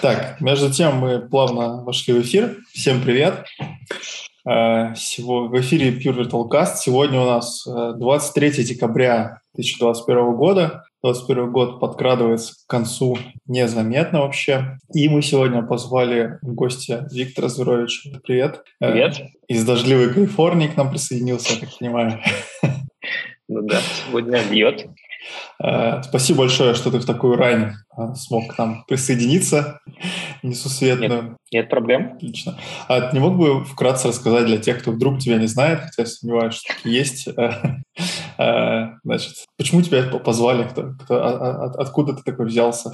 Так, между тем мы плавно вошли в эфир. Всем привет. Э, в эфире Pure Virtual Cast. Сегодня у нас 23 э, декабря 2021 года. 2021 год подкрадывается к концу незаметно вообще. И мы сегодня позвали в гости Виктора Зверовича. Привет. Э, привет. Из дождливой Калифорнии к нам присоединился, я так понимаю. Ну да, сегодня бьет. Э, спасибо большое, что ты в такую рань э, смог к нам присоединиться несусветную. Нет, нет проблем. Отлично. А ты не мог бы вкратце рассказать для тех, кто вдруг тебя не знает, хотя я сомневаюсь, что есть, э, значит, почему тебя позвали, кто, кто, а, а, откуда ты такой взялся?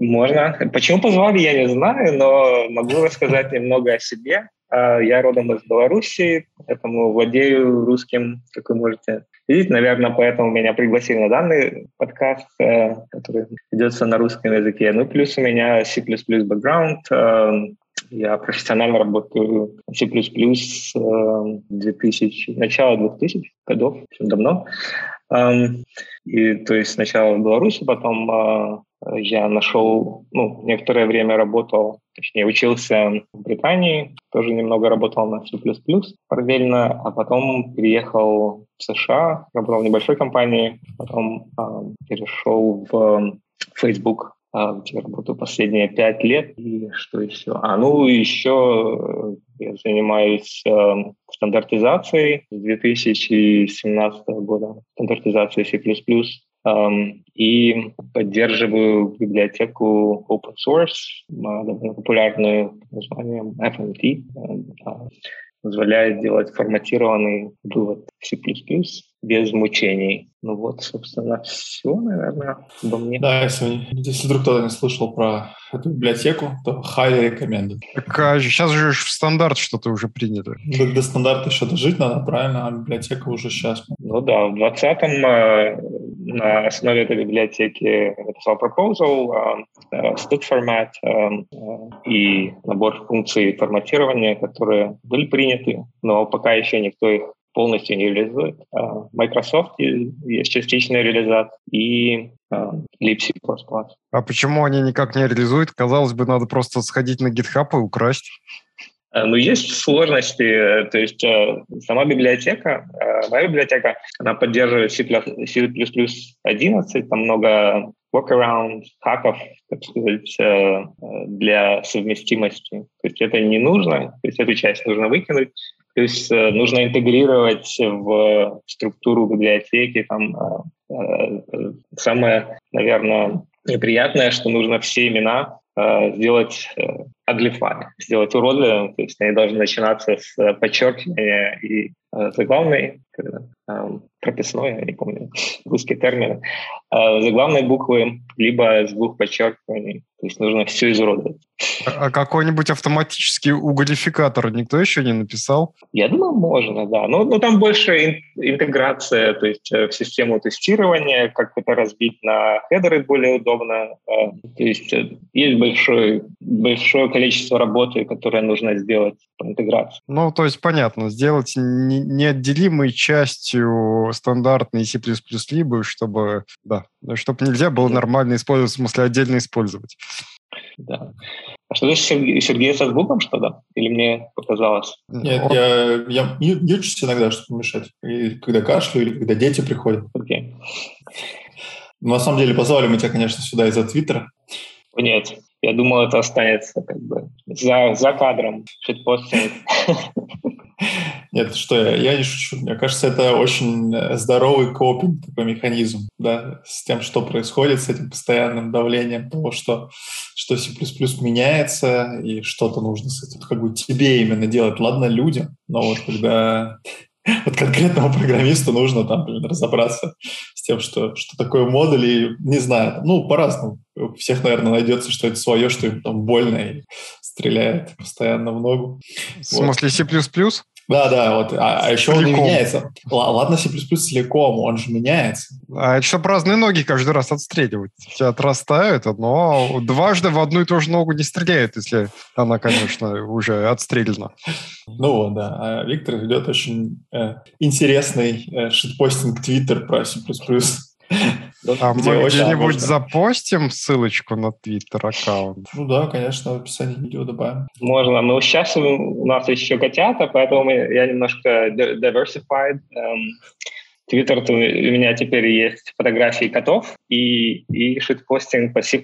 Можно. Почему позвали, я не знаю, но могу рассказать немного о себе. Я родом из Беларуси, поэтому владею русским, как вы можете видеть. Наверное, поэтому меня пригласили на данный подкаст, э, который ведется на русском языке. Ну, плюс у меня C++ бэкграунд. Э, я профессионально работаю в C++ с 2000, начала 2000 годов, очень давно. Эм, и то есть сначала в Беларуси, потом э, я нашел, ну, некоторое время работал, точнее, учился в Британии, тоже немного работал на C++ параллельно, а потом переехал в США, работал в небольшой компании, потом э, перешел в Facebook, а, где работаю последние пять лет. И что еще? А, ну, еще я занимаюсь э, стандартизацией с 2017 года, стандартизацией C++, и поддерживаю библиотеку open source, довольно популярную названием FMT, э, позволяет делать форматированный вывод C++ без мучений. Ну вот, собственно, все, наверное, обо мне. Да, если, если вдруг кто-то не слышал про эту библиотеку, то highly recommended. Так а сейчас же в стандарт что-то уже принято. До, до стандарта еще дожить надо, правильно? А библиотека уже сейчас. Ну да, в 20-м э, на основе этой библиотеки написал proposal, э, э, state format э, и набор функций форматирования, которые были приняты, но пока еще никто их полностью не реализует. Microsoft есть частичная реализация и Lipsy++. А почему они никак не реализуют? Казалось бы, надо просто сходить на GitHub и украсть. А, ну, есть сложности. То есть э, сама библиотека, э, моя библиотека, она поддерживает C++, C++ 11, там много workaround, хаков, так сказать, э, для совместимости. То есть это не нужно, то есть эту часть нужно выкинуть, то есть э, нужно интегрировать в структуру библиотеки. Там, э, э, самое, наверное, неприятное, что нужно все имена сделать аглифами, сделать уродливым, то есть они должны начинаться с подчеркивания и заглавной, прописной, я не помню, русские термины, заглавной буквы, либо с двух подчеркиваний. То есть нужно все изуродовать. А, а какой-нибудь автоматический уголификатор никто еще не написал? Я думаю, можно, да. Но, но там больше интеграция, то есть э, в систему тестирования, как это разбить на хедеры более удобно. Э, то есть э, есть большое, большое количество работы, которое нужно сделать по интеграции. Ну, то есть понятно, сделать неотделимой частью стандартной C++ либо, чтобы, да, чтобы нельзя было нормально использовать, в смысле отдельно использовать. Да. А что значит Сергей со звуком что-то? Или мне показалось? Нет, я, я ючусь иногда, чтобы мешать. И когда кашлю, или когда дети приходят. Окей. На самом деле, позвали мы тебя, конечно, сюда из-за Твиттера. Нет, я думал, это останется как бы за, за кадром. Шитпостинг. Нет, что я, я не шучу. Мне кажется, это очень э, здоровый копинг, такой механизм, да, с тем, что происходит, с этим постоянным давлением того, что, что C++ меняется, и что-то нужно с этим, как бы тебе именно делать. Ладно, людям, но вот когда вот конкретному программисту нужно там разобраться с тем, что, что такое модуль, и не знаю, ну, по-разному. У всех, наверное, найдется что-то свое, что им там больно и стреляет постоянно в ногу. В смысле C++? Да, да, вот. А, а еще целиком. он не меняется. Ладно, C++ целиком, он же меняется. А это чтобы разные ноги каждый раз отстреливать. Тебя отрастают, но дважды в одну и ту же ногу не стреляют, если она, конечно, уже отстрелена. Ну вот, да. А Виктор ведет очень э, интересный э, шитпостинг Твиттер про C++. А где мы где-нибудь запостим ссылочку на Твиттер аккаунт? Ну да, конечно, в описании видео добавим. Можно, но сейчас у нас еще котята, поэтому я немножко diversified. Твиттер у меня теперь есть фотографии котов и, и шитпостинг по C++,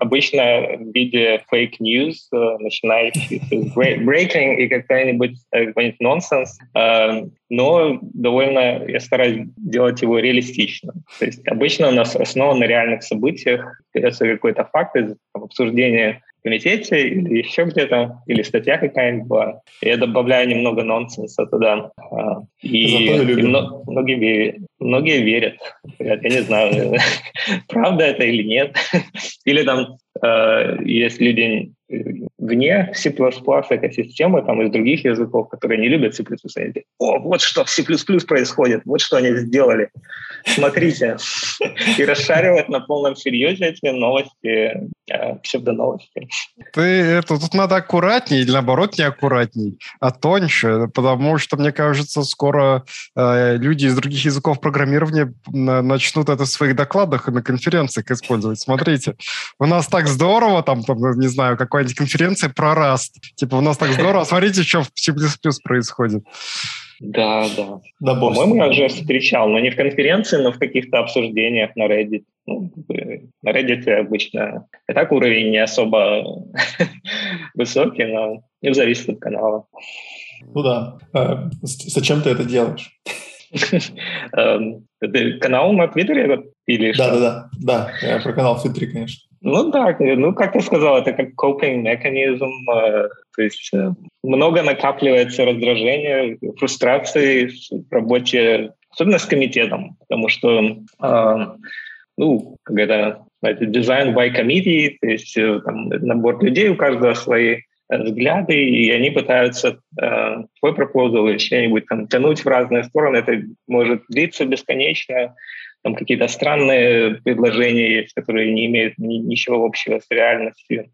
обычно в виде fake news, э, начинающий с breaking и какой-нибудь э, какой нонсенс, э, но довольно я стараюсь делать его реалистично. То есть обычно у нас основан на реальных событиях, берется какой-то факт из обсуждения комитете или еще где-то, или статья какая-нибудь была. Я добавляю немного нонсенса туда. А, и, и многие, многие верят. Я, я не знаю, правда это или нет. Или там э, есть люди вне C++ экосистемы, там из других языков, которые не любят C++, они говорят, о, вот что в C++ происходит, вот что они сделали, смотрите. И расшаривать на полном серьезе эти новости, э, псевдоновости. Ты, это, тут надо аккуратнее или наоборот не аккуратней, а тоньше, потому что, мне кажется, скоро э, люди из других языков программирования начнут это в своих докладах и на конференциях использовать. Смотрите, у нас так здорово, там, там не знаю, какой какая-нибудь конференция про Rust. Типа, у нас так здорово, смотрите, что в C++ происходит. Да, да. да По-моему, я уже встречал, но не в конференции, но в каких-то обсуждениях на Reddit. Ну, на Reddit обычно и так уровень не особо высокий, но не зависит от канала. Ну да. А, зачем ты это делаешь? Эм, канал на Твиттере или Да, да, да. Да, я про канал в Твиттере, конечно. Ну да, ну как ты сказал, это как coping механизм, э, то есть э, много накапливается раздражения, фрустрации в работе, особенно с комитетом, потому что, э, ну, когда знаете, дизайн by committee, то есть там, набор людей, у каждого свои взгляды, и они пытаются э, твой пропозал или что-нибудь там тянуть в разные стороны. Это может длиться бесконечно, там какие-то странные предложения есть, которые не имеют ни, ничего общего с реальностью.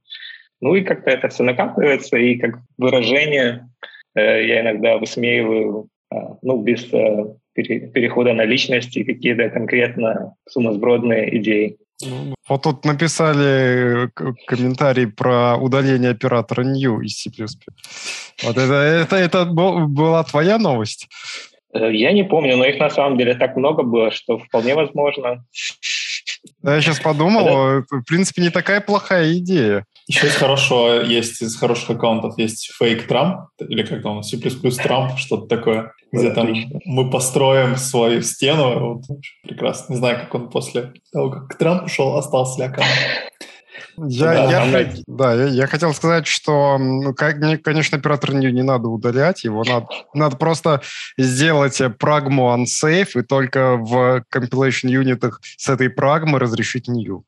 Ну и как-то это все накапливается, и как выражение э, я иногда высмеиваю, э, ну, без э, пере, перехода на личности, какие-то конкретно сумасбродные идеи. Вот тут написали комментарий про удаление оператора new из C++. Вот это, это, это была твоя новость? Э, я не помню, но их на самом деле так много было, что вполне возможно. я сейчас подумал, это... в принципе, не такая плохая идея. Еще есть хорошо, есть из хороших аккаунтов, есть фейк Трамп, или как там, C++ Трамп, что-то такое, где там мы построим свою стену. Вот, прекрасно. Не знаю, как он после того, как Трамп ушел, остался ли аккаунт. Я, да, я, да, я, я хотел сказать, что, ну, как, конечно, оператор new не надо удалять, его надо, надо просто сделать прагму unsafe и только в compilation юнитах с этой прагмы разрешить new.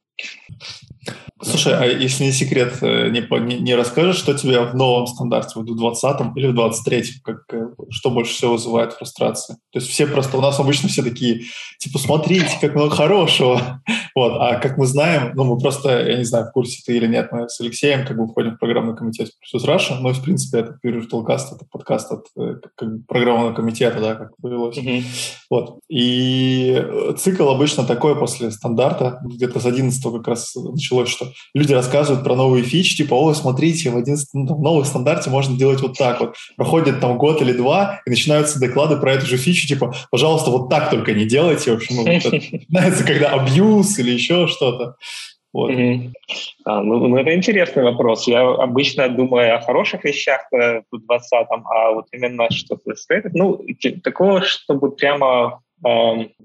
Слушай, а если не секрет, э, не, не, расскажешь, что тебе в новом стандарте, в 20 или в 23-м, как, э, что больше всего вызывает фрустрации? То есть все просто, у нас обычно все такие, типа, смотрите, как много хорошего. Вот, а как мы знаем, ну, мы просто, я не знаю, в курсе ты или нет, мы с Алексеем как бы входим в программный комитет плюс Раша, и, в принципе, это Virtualcast, это подкаст от э, как, программного комитета, да, как повелось. Mm-hmm. Вот. И цикл обычно такой после стандарта, где-то с 11 как раз началось, что люди рассказывают про новые фичи, типа, о, смотрите, в, 11, ну, в новых стандарте можно делать вот так вот. Проходит там год или два, и начинаются доклады про эту же фичу, типа, пожалуйста, вот так только не делайте. В общем, ну, начинается, когда абьюз или еще что-то. Вот. Mm-hmm. А, ну, ну, это интересный вопрос. Я обычно думаю о хороших вещах э, в 20-м, а вот именно что-то Ну, такого, чтобы прямо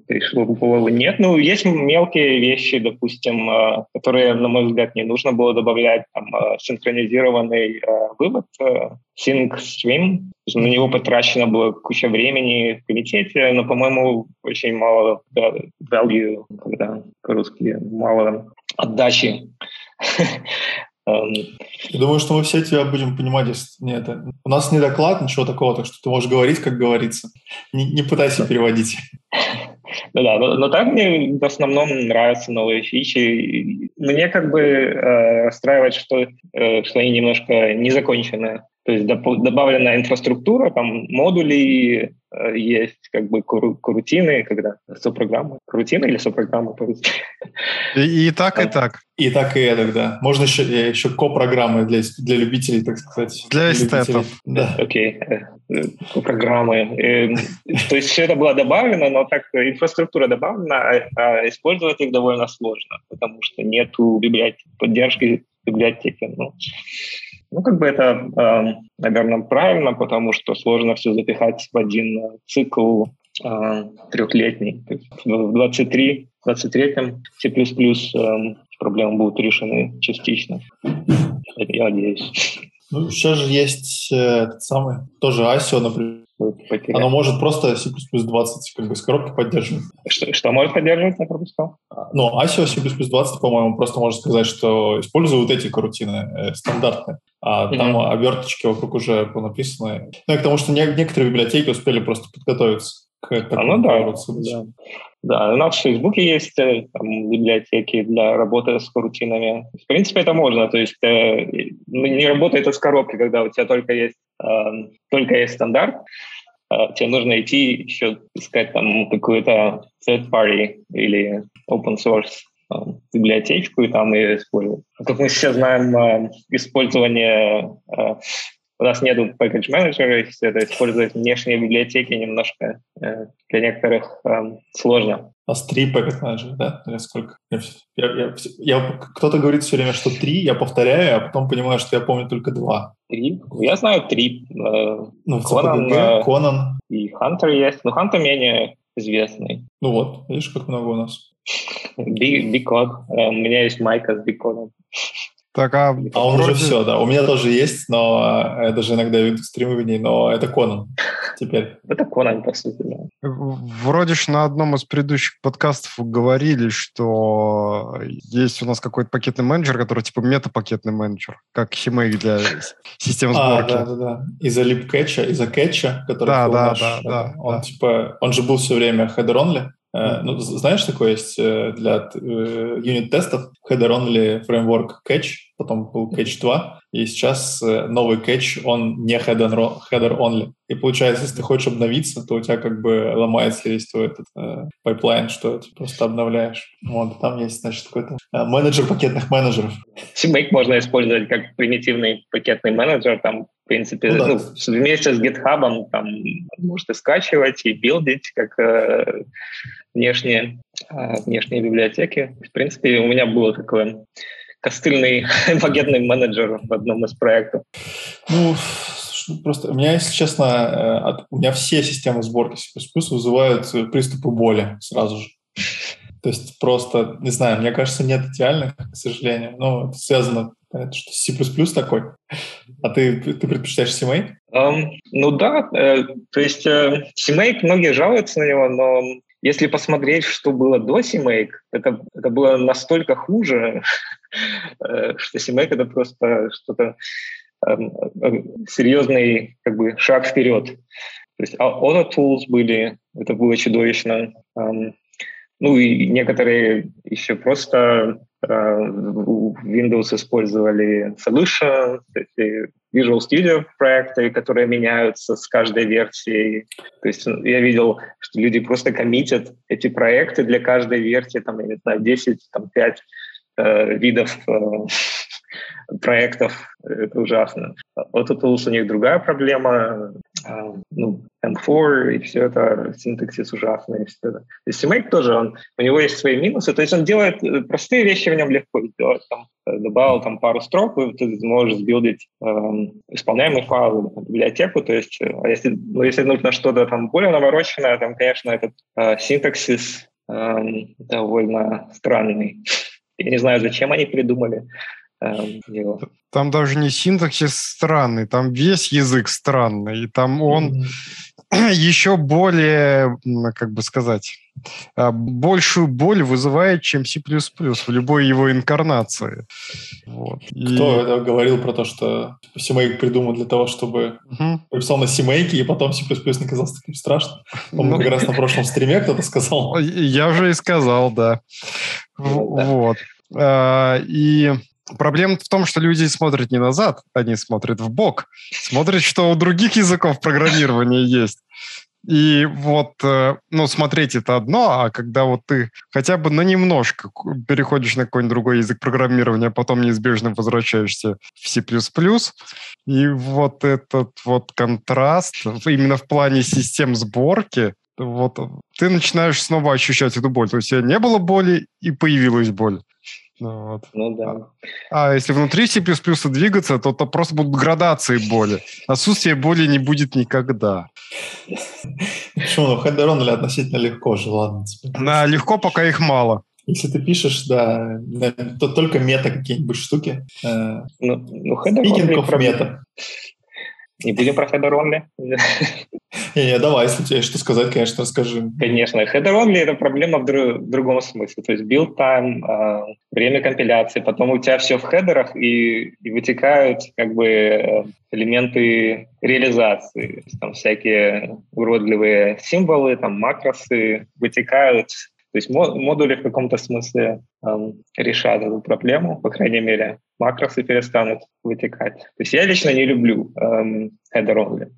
пришло в голову. Нет, ну, есть мелкие вещи, допустим, а, которые, на мой взгляд, не нужно было добавлять. Там, а, синхронизированный а, вывод, sync stream. На него потрачено было куча времени в комитете, но, по-моему, очень мало value, когда по-русски мало отдачи я думаю, что мы все тебя будем понимать, если не это. У нас не доклад, ничего такого, так что ты можешь говорить, как говорится. Не, не пытайся переводить. Ну да, но, но так мне в основном нравятся новые фичи. Мне как бы э, расстраивает, что, э, что они немножко не закончены. То есть добавлена инфраструктура, там модули э, есть, как бы крутины, когда сопрограммы. Крутины или сопрограммы по-русски? И, и так, и так. И так, и это, да. Можно еще, еще ко-программы для, для любителей, так сказать. Для эстетов. Да. Окей. Okay. Э, ко-программы. Эм, то есть все это было добавлено, но так инфраструктура добавлена, а, а использовать их довольно сложно, потому что нету библиотеки, поддержки библиотеки. Ну, ну, как бы это, э, наверное, правильно, потому что сложно все запихать в один цикл э, трехлетний. В 23, 23-м C++ э, проблемы будут решены частично. Я надеюсь. Ну, сейчас же есть э, этот самый, тоже ASIO, например. Оно может просто C++ 20 как бы с коробки поддерживать. Что, что может поддерживать, я пропускал? Ну, ASIO C++ 20, по-моему, просто может сказать, что использую вот эти корутины э, стандартные, а mm-hmm. там оберточки вокруг уже понаписаны. Ну, и к тому, что не, некоторые библиотеки успели просто подготовиться к такому а, ну, да, да. Да, у нас в Фейсбуке есть э, там, библиотеки для работы с корутинами. В принципе, это можно. То есть э, не работает это с коробки, когда у тебя только есть, э, только есть стандарт. Э, тебе нужно идти еще искать там какую-то third party или open source э, библиотечку и там ее использовать. Как мы сейчас знаем, э, использование у нас нету package менеджера, если это использовать внешние библиотеки немножко э, для некоторых э, сложно. У нас три package менеджера, да? Или сколько? Я, я, я, я, кто-то говорит все время, что три, я повторяю, а потом понимаю, что я помню только два. Три? Я знаю три. Э, ну, Конан, э, Конан. И Хантер есть. Но Хантер менее известный. Ну вот, видишь, как много у нас. Code. Э, у меня есть майка с Code. Так, а, а он вроде... уже все, да. У меня тоже есть, но я даже иногда веду стримы в ней, но это Конан теперь. Это Конан, по сути, да. Вроде ж на одном из предыдущих подкастов говорили, что есть у нас какой-то пакетный менеджер, который типа метапакетный менеджер, как Химейк для системы сборки. А, да, да, да. Из-за липкетча, из-за кетча, который да, да, наш, да, да, он да. типа, он же был все время Uh, ну, знаешь, такое есть э, для uh, юнит-тестов header-only framework catch, потом был catch 2, и сейчас новый catch, он не header-only. И получается, если ты хочешь обновиться, то у тебя как бы ломается весь твой этот пайплайн, что ты просто обновляешь. Вот, там есть, значит, какой-то менеджер пакетных менеджеров. CMake можно использовать как примитивный пакетный менеджер, там в принципе, ну, да. ну, вместе с GitHub там можете скачивать и билдить как э, внешние, э, внешние библиотеки. В принципе, у меня было такое костыльный пакетный менеджер в одном из проектов. Ну, просто у меня, если честно, э, от, у меня все системы сборки C++ вызывают приступы боли сразу же. То есть просто, не знаю, мне кажется, нет идеальных, к сожалению. Но это связано, понятно, что C++ такой. А ты, ты предпочитаешь CMake? Um, ну да, э, то есть э, CMake, многие жалуются на него, но если посмотреть, что было до CMake, это, это было настолько хуже, э, что CMake это просто что-то э, серьезный как бы шаг вперед. То есть Auto Tools были, это было чудовищно. Ну и некоторые еще просто Windows использовали Solution, Visual Studio проекты, которые меняются с каждой версией. То есть ну, я видел, что люди просто коммитят эти проекты для каждой версии, там, я не знаю, 10, там, 5 э, видов э, проектов. Это ужасно. Autotools у них другая проблема. А, ну, M4 и все это, синтаксис ужасный. Все это. То CMake тоже, он, у него есть свои минусы. То есть он делает э, простые вещи в нем легко сделать. Там, э, добавил там пару строк, и ты можешь сбилдить э, исполняемый файл библиотеку. То есть, э, а если, ну, если нужно что-то там более навороченное, там, конечно, этот э, синтаксис э, довольно странный. Я не знаю, зачем они придумали его. Там даже не синтаксис странный, там весь язык странный, и там он mm-hmm. еще более, как бы сказать, а, большую боль вызывает, чем C++ в любой его инкарнации. Вот. Кто и... это говорил про то, что CMake придумал для того, чтобы угу. написал на CMake, и потом C++ не казался таким страшным? Он ну, как раз на прошлом стриме кто-то сказал. Я уже и сказал, да. Вот. А, и Проблема в том, что люди смотрят не назад, они смотрят в бок, смотрят, что у других языков программирования есть. И вот, э, ну, смотреть это одно, а когда вот ты хотя бы на немножко переходишь на какой-нибудь другой язык программирования, а потом неизбежно возвращаешься в C++, и вот этот вот контраст именно в плане систем сборки, вот ты начинаешь снова ощущать эту боль. То есть не было боли, и появилась боль. Ну, вот. ну да. А, а если внутри C++ двигаться, то это просто будут градации боли. Отсутствие боли не будет никогда. Почему? Ну, хедерон относительно легко же, ладно. Да, легко, пока их мало. Если ты пишешь, да, то только мета какие-нибудь штуки. Э, ну, ну мета. Не будем про header only. Не, не, давай, если тебе что сказать, конечно, расскажи. Конечно, header only — это проблема в, друг, в другом смысле. То есть build time, э, время компиляции, потом у тебя все в хедерах и, и вытекают как бы э, элементы реализации. Там всякие уродливые символы, там макросы вытекают то есть модули в каком-то смысле эм, решат эту проблему, по крайней мере, макросы перестанут вытекать. То есть я лично не люблю эм, header only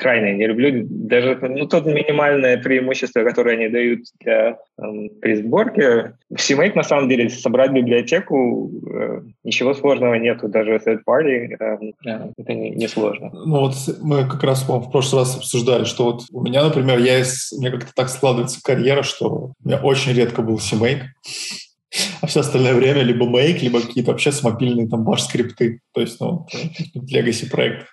крайне не люблю. Даже ну, то минимальное преимущество, которое они дают для, эм, при сборке. В CMake, на самом деле, собрать библиотеку, э, ничего сложного нету. Даже в third party э, это не, не сложно. Ну вот мы как раз в прошлый раз обсуждали, что вот у меня, например, я из, у меня как-то так складывается карьера, что у меня очень редко был CMake а все остальное время либо Make, либо какие-то вообще самопильные там баш-скрипты, то есть, ну, legacy проект.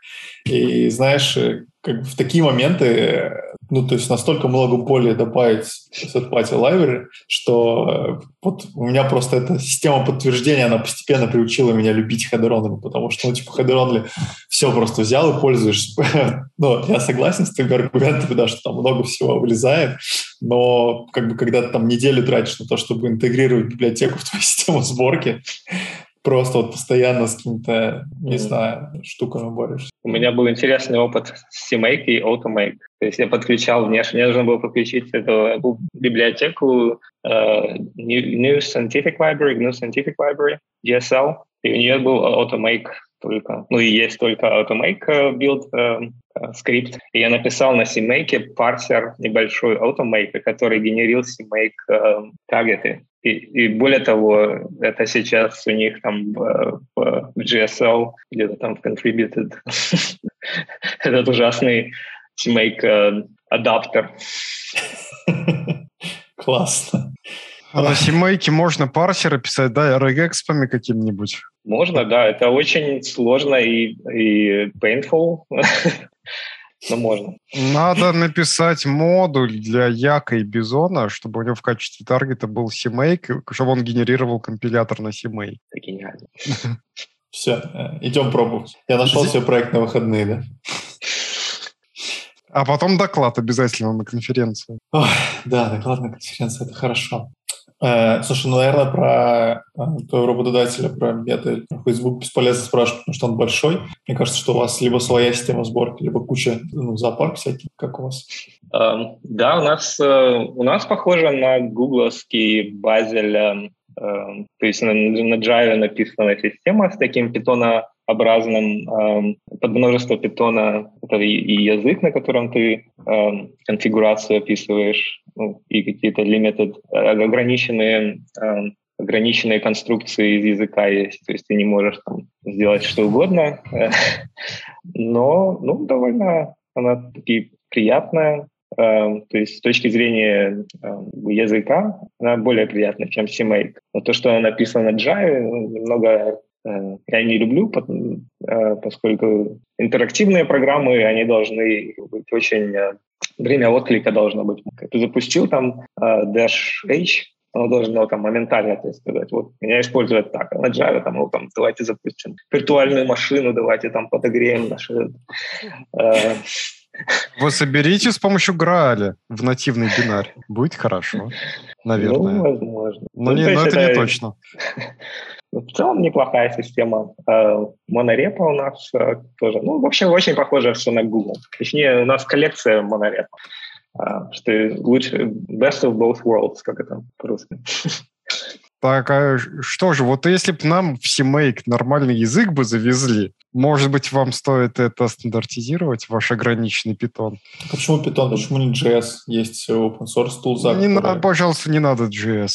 И знаешь, э, как в такие моменты, ну, то есть настолько много более добавить third-party library, что э, вот у меня просто эта система подтверждения, она постепенно приучила меня любить хедеронами, потому что, ну, типа, хедеронли все просто взял и пользуешься. ну, я согласен с твоими аргументами, да, что там много всего вылезает, но как бы когда ты там неделю тратишь на то, чтобы интегрировать библиотеку в твою систему сборки, просто вот постоянно с какими-то, не mm. знаю, штуками борешься. У меня был интересный опыт с CMake и AutoMake. То есть я подключал внешне, мне нужно было подключить эту библиотеку uh, New Scientific Library, New Scientific Library, GSL, и у нее был AutoMake только, ну и есть только AutoMake э, build э, э, скрипт. И я написал на CMake парсер небольшой AutoMake, который генерил CMake э, таргеты. И, и более того, это сейчас у них там в, в GSL где-то там в Contributed этот ужасный CMake э, адаптер. Классно. А на CMake можно парсеры писать, да, регэкспами каким-нибудь? Можно, да. Это очень сложно и, и painful, но можно. Надо написать модуль для Яка и Бизона, чтобы у него в качестве таргета был CMake, чтобы он генерировал компилятор на CMake. Это гениально. Все, э, идем пробовать. Я нашел себе проект на выходные, да? А потом доклад обязательно на конференцию. Ой, да, доклад на конференцию, это хорошо. Э, слушай, ну, наверное, про э, твоего работодателя, про мета Facebook бесполезно спрашивать, потому что он большой. Мне кажется, что у вас либо своя система сборки, либо куча ну, зоопарк всяких, как у вас. Um, да, у нас, uh, у нас похоже на гугловский базель, uh, то есть на, на Java написана система с таким питона образным э, под множество питона это и, и язык, на котором ты э, конфигурацию описываешь, ну, и какие-то limited, э, ограниченные э, ограниченные конструкции из языка есть, то есть ты не можешь там сделать что угодно, но ну, довольно она таки приятная, то есть с точки зрения языка она более приятная, чем CMake. Но то, что написано на Java, немного Э, я не люблю, э, поскольку интерактивные программы, они должны быть очень... Э, время отклика должно быть. Ты запустил там Dash H, оно должно там моментально есть, сказать, вот меня используют так, а на Java там, ну, там давайте запустим виртуальную машину, давайте там подогреем наши... Вы соберите с помощью Грааля в нативный бинар. Будет хорошо, наверное. Ну, возможно. Но, ну, не, но это, это не точно. В целом неплохая система. Э, монорепа у нас э, тоже. Ну, в общем, очень похоже все на Google. Точнее, у нас коллекция монорепа. Э, что лучше best of both worlds, как это по-русски. Так, а что же, вот если бы нам в CMake нормальный язык бы завезли, может быть, вам стоит это стандартизировать, ваш ограниченный питон? Почему питон? Почему не JS? Есть open source тулза. Не который... надо, пожалуйста, не надо JS.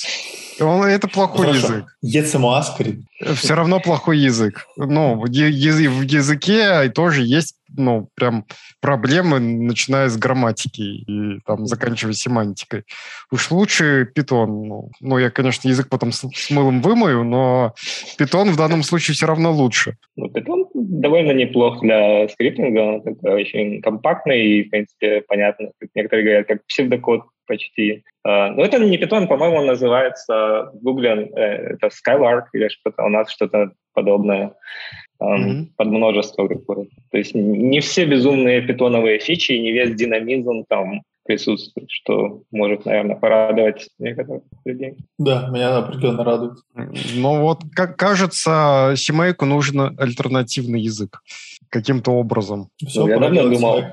Он, это плохой Хорошо. язык. ECMA. Все равно плохой язык. Ну, в языке тоже есть ну, прям проблемы, начиная с грамматики и там заканчивая семантикой. Уж лучше питон. Ну, ну я, конечно, язык потом с, с мылом вымою, но питон в данном случае все равно лучше. Ну, питон довольно неплох для скриптинга, он такой очень компактный и, в принципе, понятно. Некоторые говорят, как псевдокод почти. А, но это не питон, по-моему, он называется в Google, э, это Skylark или что-то, у нас что-то подобное mm-hmm. под множество. То есть не все безумные питоновые фичи, не весь динамизм там присутствует, что может, наверное, порадовать некоторых людей. Да, меня определенно радует. Ну вот, как кажется, семейку нужен альтернативный язык каким-то образом. Все, ну, я давно думал,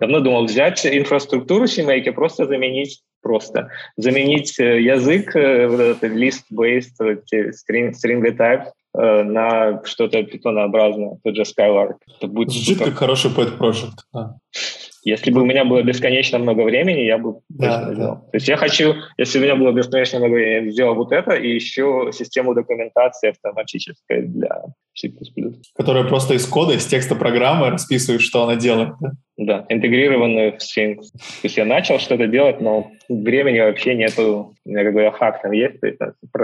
давно думал взять инфраструктуру семейки, просто заменить просто заменить э, язык, э, вот этот list-based, string, string type, на что-то питонообразное, тот же Skylark. Это будет Звучит как хороший pet project. Да. Если бы у меня было бесконечно много времени, я бы да, да. сделал. То есть я хочу, если у меня было бесконечно много времени, я сделал вот это и еще систему документации автоматической для C++. Которая просто из кода, из текста программы расписывает, что она делает. Да, да интегрированную в Sphinx. То есть я начал что-то делать, но времени вообще нету. У меня как бы хак там есть, то есть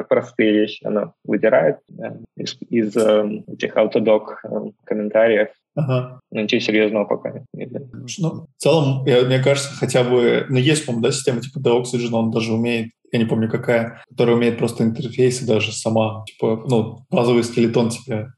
простые вещи она выдирает да, из, из э, этих автодок э, комментариев Ага. Но ничего серьезного пока нет. Ну, в целом, я, мне кажется, хотя бы... Ну, есть, по-моему, да, система типа The Oxygen, он даже умеет я не помню какая, которая умеет просто интерфейсы даже сама, типа, ну, базовый скелетон тебе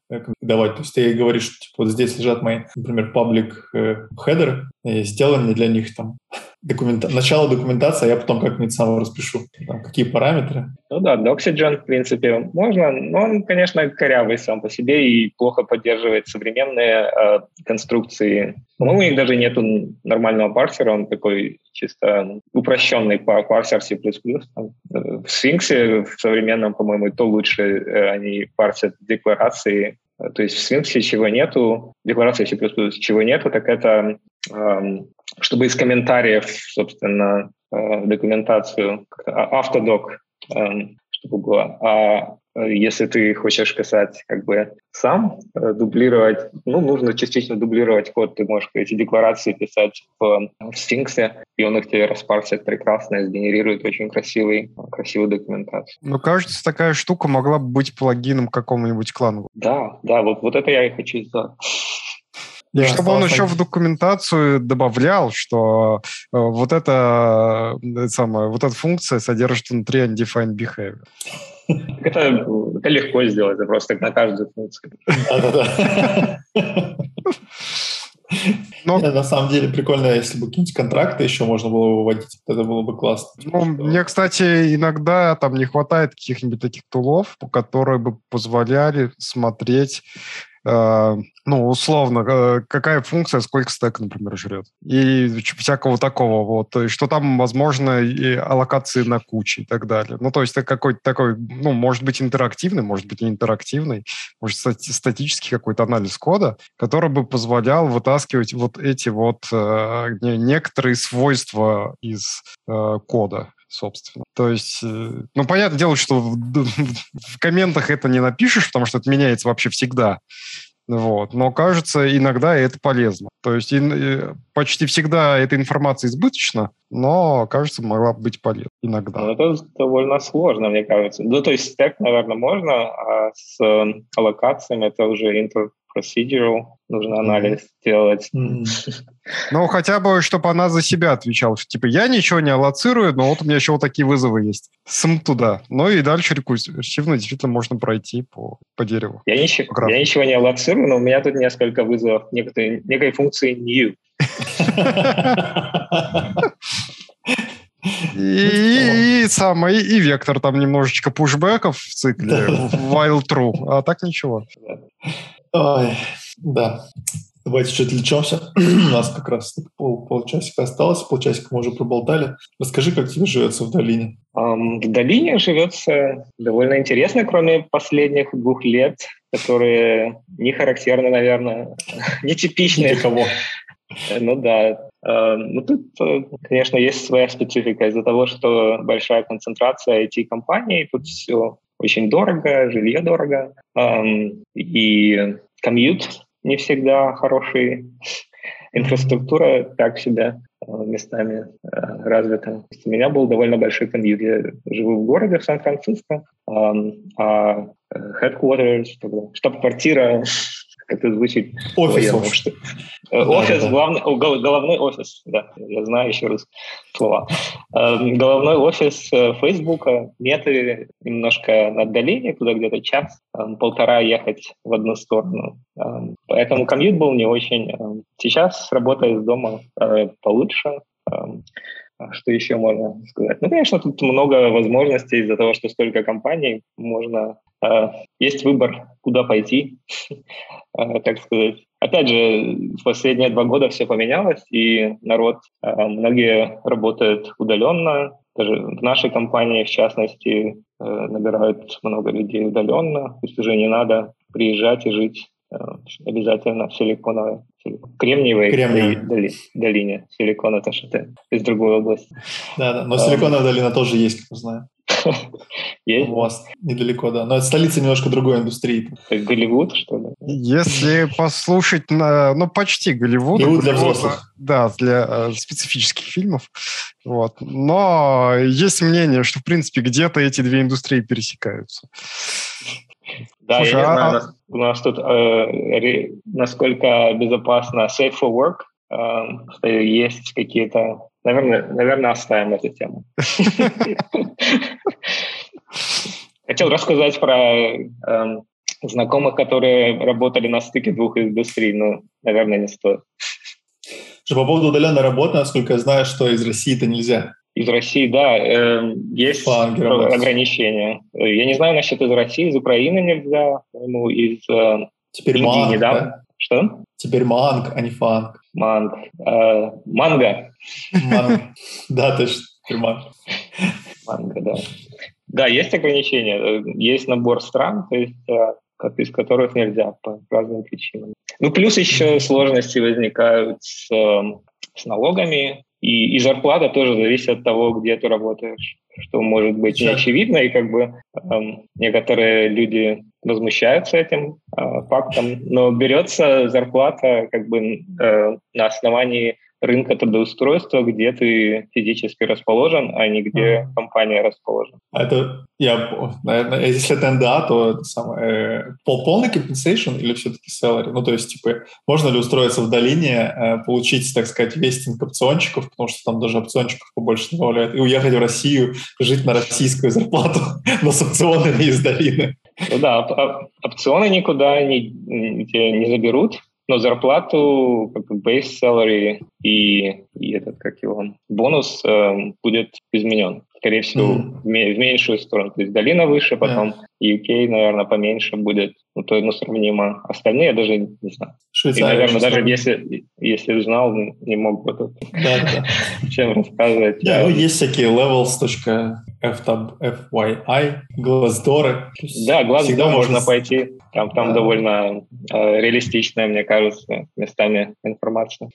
давать. То есть ты говоришь, что типа, вот здесь лежат мои, например, паблик э, хедеры, и сделай для них там документа... начало документации, а я потом как-нибудь сам распишу, там, какие параметры. Ну да, Doxygen, в принципе, можно, но он, конечно, корявый сам по себе и плохо поддерживает современные э, конструкции. По-моему, у них даже нету нормального парсера, он такой чисто упрощенный парсер C++. В Sphinx в современном, по-моему, то лучше э, они парсят декларации то есть в Sphinx чего нету, декларации C++, чего нету, так это чтобы из комментариев, собственно, э, документацию, а, автодок, эм, чтобы было. А если ты хочешь писать как бы сам, э, дублировать, ну, нужно частично дублировать код. Ты можешь эти декларации писать в, в Sphinx, и он их тебе распарсит прекрасно, сгенерирует очень красивый, красивую документацию. Ну, кажется, такая штука могла бы быть плагином какому-нибудь клану. Да, да, вот, вот это я и хочу сделать. И чтобы он еще в документацию добавлял, что э, вот эта, э, самая, вот эта функция содержит внутри undefined behavior. Это, это легко сделать, это просто на каждую функцию. Но... на самом деле прикольно, если бы какие-нибудь контракты еще можно было выводить, это было бы классно. Ну, мне, кстати, иногда там не хватает каких-нибудь таких тулов, которые бы позволяли смотреть ну, условно, э, какая функция, сколько стек, например, жрет. И всякого такого вот. И что там, возможно, и аллокации на кучи и так далее. Ну, то есть это какой-то такой, ну, может быть, интерактивный, может быть, не интерактивный, может, статический какой-то анализ кода, который бы позволял вытаскивать вот эти вот э, некоторые свойства из э, кода собственно. То есть, э, ну, понятное дело, что в, в комментах это не напишешь, потому что это меняется вообще всегда. Вот. Но кажется, иногда это полезно. То есть и, почти всегда эта информация избыточна, но, кажется, могла быть полезна иногда. Ну, это довольно сложно, мне кажется. Ну, то есть стек, наверное, можно, а с э, аллокациями это уже inter procedural, нужно анализ mm-hmm. делать. Mm-hmm. Ну, хотя бы, чтобы она за себя отвечала, что, типа, я ничего не аллоцирую, но вот у меня еще вот такие вызовы есть. См туда. Ну и дальше рекурсивно действительно можно пройти по, по дереву. Я ничего, я ничего не аллоцирую, но у меня тут несколько вызовов некоторые, некой функции new. И, и, самое, и вектор там немножечко пушбеков в цикле, while true, а так ничего. Ой, да. Давайте чуть отвлечемся. У нас как раз пол, полчасика осталось, полчасика мы уже проболтали. Расскажи, как тебе живется в долине? Um, в долине живется довольно интересно, кроме последних двух лет, которые не характерны, наверное, нетипичные. Для кого? Ну да. Ну тут, э, конечно, есть своя специфика из-за того, что большая концентрация IT-компаний, тут все очень дорого, жилье дорого, и комьют не всегда хороший, инфраструктура так себе э, местами э, развита. У меня был довольно большой комьют. Я живу в городе, в Сан-Франциско, а headquarters, штаб-квартира как это звучит? Офис. Что... да, офис, да. главный, головной офис, да, я знаю еще раз слова. Эм, головной офис э, Фейсбука, меты немножко на отдалении, туда где-то час, эм, полтора ехать в одну сторону. Эм, поэтому комьют был не очень. Сейчас работа из дома э, получше. А что еще можно сказать? Ну, конечно, тут много возможностей из-за того, что столько компаний. Можно э, есть выбор, куда пойти, э, так сказать. Опять же, в последние два года все поменялось, и народ, э, многие работают удаленно. Даже в нашей компании, в частности, э, набирают много людей удаленно. То есть уже не надо приезжать и жить Э, обязательно в силиконовой, кремниевой доли, долине. Силикон это что-то из другой области. Да, да, но силиконовая долина тоже есть, как мы знаем. Есть? У вас недалеко, да. Но это столица немножко другой индустрии. Как Голливуд, что ли? Если послушать, ну, почти Голливуд. Голливуд для взрослых. Да, для э, специфических фильмов. Вот. Но есть мнение, что, в принципе, где-то эти две индустрии пересекаются. Да, Слушай, я не знаю, а... у нас тут э, насколько безопасно safe for work, э, что есть какие-то... Наверное, наверное, оставим эту тему. Хотел рассказать про э, знакомых, которые работали на стыке двух индустрий, но, наверное, не стоит. По поводу удаленной работы, насколько я знаю, что из России это нельзя. Из России, да, э, есть Фангер, ограничения. Я не знаю насчет из России, из Украины нельзя, ну, из э, Теперь Индии манг, недавно. Что? Теперь манг, а не фанг. Манг. Э, манго. Манго. Да, точно. Теперь манг. Манго, да. Да, есть ограничения. Есть набор стран, то есть э, из которых нельзя по разным причинам. Ну, плюс еще сложности возникают с, э, с налогами, и, и зарплата тоже зависит от того, где ты работаешь, что может быть не очевидно, и как бы эм, некоторые люди возмущаются этим э, фактом, но берется зарплата как бы э, на основании рынка трудоустройства, где ты физически расположен, а не где mm. компания расположена. А это, я, наверное, если это НДА, то это самое, э, пол, полный compensation или все-таки salary? Ну, то есть, типа, можно ли устроиться в долине, э, получить, так сказать, вестинг опциончиков, потому что там даже опциончиков побольше добавляют, и уехать в Россию, жить на российскую зарплату, но с опционами из долины? Ну да, опционы никуда не, не заберут, но зарплату, как бы base salary и, и этот, как его, бонус э, будет изменен. Скорее всего, mm-hmm. в, меньшую сторону. То есть долина выше, потом yeah. UK, наверное, поменьше будет. Ну, то ну, сравнимо. Остальные я даже не знаю. Швейцария. И, наверное, даже если, если знал, не мог бы тут да, да. чем рассказывать. Да, ну, есть всякие levels.fyi, глаздоры. Да, глаздор можно пойти. Там, там да. довольно э, реалистичная, мне кажется, местами информация.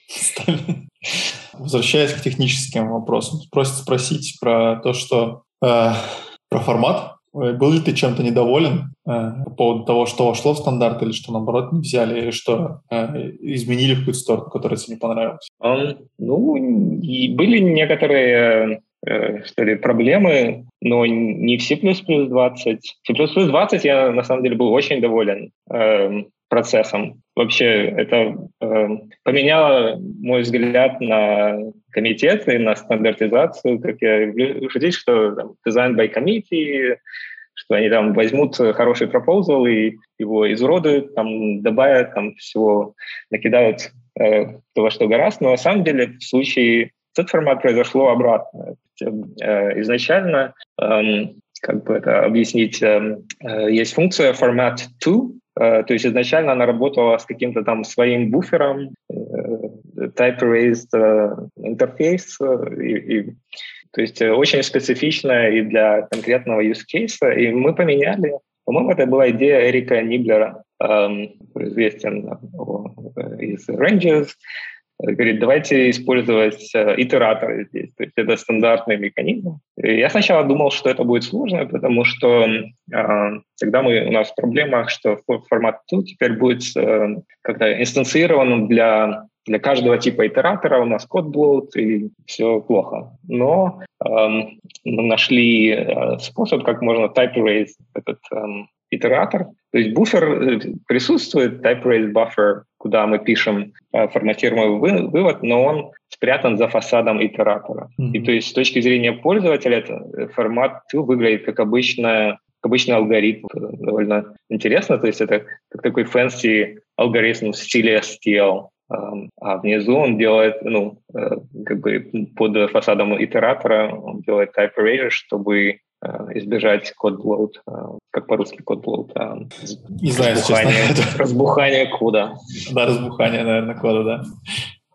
Возвращаясь к техническим вопросам, просят спросить про то, что э, про формат. Был ли ты чем-то недоволен э, по поводу того, что вошло в стандарт, или что, наоборот, не взяли, или что э, изменили в какую-то сторону, которая тебе не понравилась? Um, ну, и были некоторые Э, что ли, проблемы, но не в C++ 20. C++ 20 я, на самом деле, был очень доволен э, процессом. Вообще, это э, поменяло мой взгляд на комитет и на стандартизацию, как я люблю шутить, что там, design by committee, что они там возьмут хороший пропозал и его изуродуют, там добавят там всего, накидают э, то, во что гораздо. Но на самом деле в случае этот формат произошло обратно. Э, изначально, эм, как бы это объяснить, эм, э, есть функция format to, то есть изначально она работала с каким-то там своим буфером, type-erased интерфейс, и, и, то есть очень специфично и для конкретного use case, и мы поменяли. По-моему, это была идея Эрика Ниблера, эм, известен из Ranges, говорит, давайте использовать э, итераторы здесь. То есть это стандартный механизм. И я сначала думал, что это будет сложно, потому что э, тогда мы, у нас проблема, что формат 2 теперь будет э, как-то инстанцирован для для каждого типа итератора у нас код блоут, и все плохо. Но эм, мы нашли э, способ, как можно type erase этот эм, итератор. То есть буфер э, присутствует, type erase buffer, куда мы пишем э, форматируемый вывод, но он спрятан за фасадом итератора. Mm-hmm. И то есть с точки зрения пользователя это э, формат выглядит как обычная обычный алгоритм. Довольно интересно, то есть это как такой fancy алгоритм в стиле STL. А внизу он делает, ну, как бы под фасадом итератора он делает type erasure, чтобы Э, избежать код блоуд, э, как по-русски код блоуд, э, не знаю, разбухание, честно. разбухание кода. Да, разбухание, наверное, кода, да.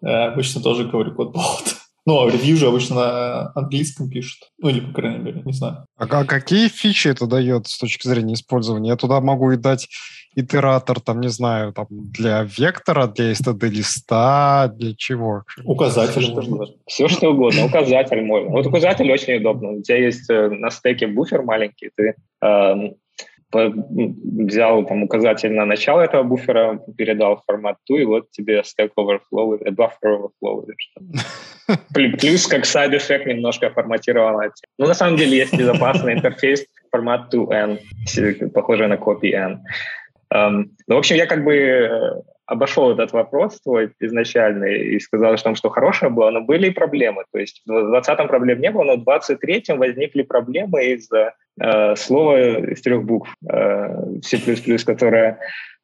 Я обычно тоже говорю код блоуд. Ну, а ревью же обычно на английском пишут. Ну, или, по крайней мере, не знаю. А, а какие фичи это дает с точки зрения использования? Я туда могу и дать итератор, там, не знаю, там, для вектора, для std-листа, для чего? Указатель все, можно. Все, что угодно. Указатель можно. Вот указатель очень удобно. У тебя есть э, на стеке буфер маленький, ты э, взял там указатель на начало этого буфера, передал формат ту, и вот тебе stack overflow или buffer overflow или что Плюс как side effect немножко форматировано. Ну, на самом деле есть безопасный интерфейс формат 2n, похожий на copy n. Um, ну, в общем, я как бы э, обошел этот вопрос твой изначальный и сказал, что там что хорошее было, но были и проблемы. То есть в 20-м проблем не было, но в 23-м возникли проблемы из-за э, слова из трех букв э, C++, которое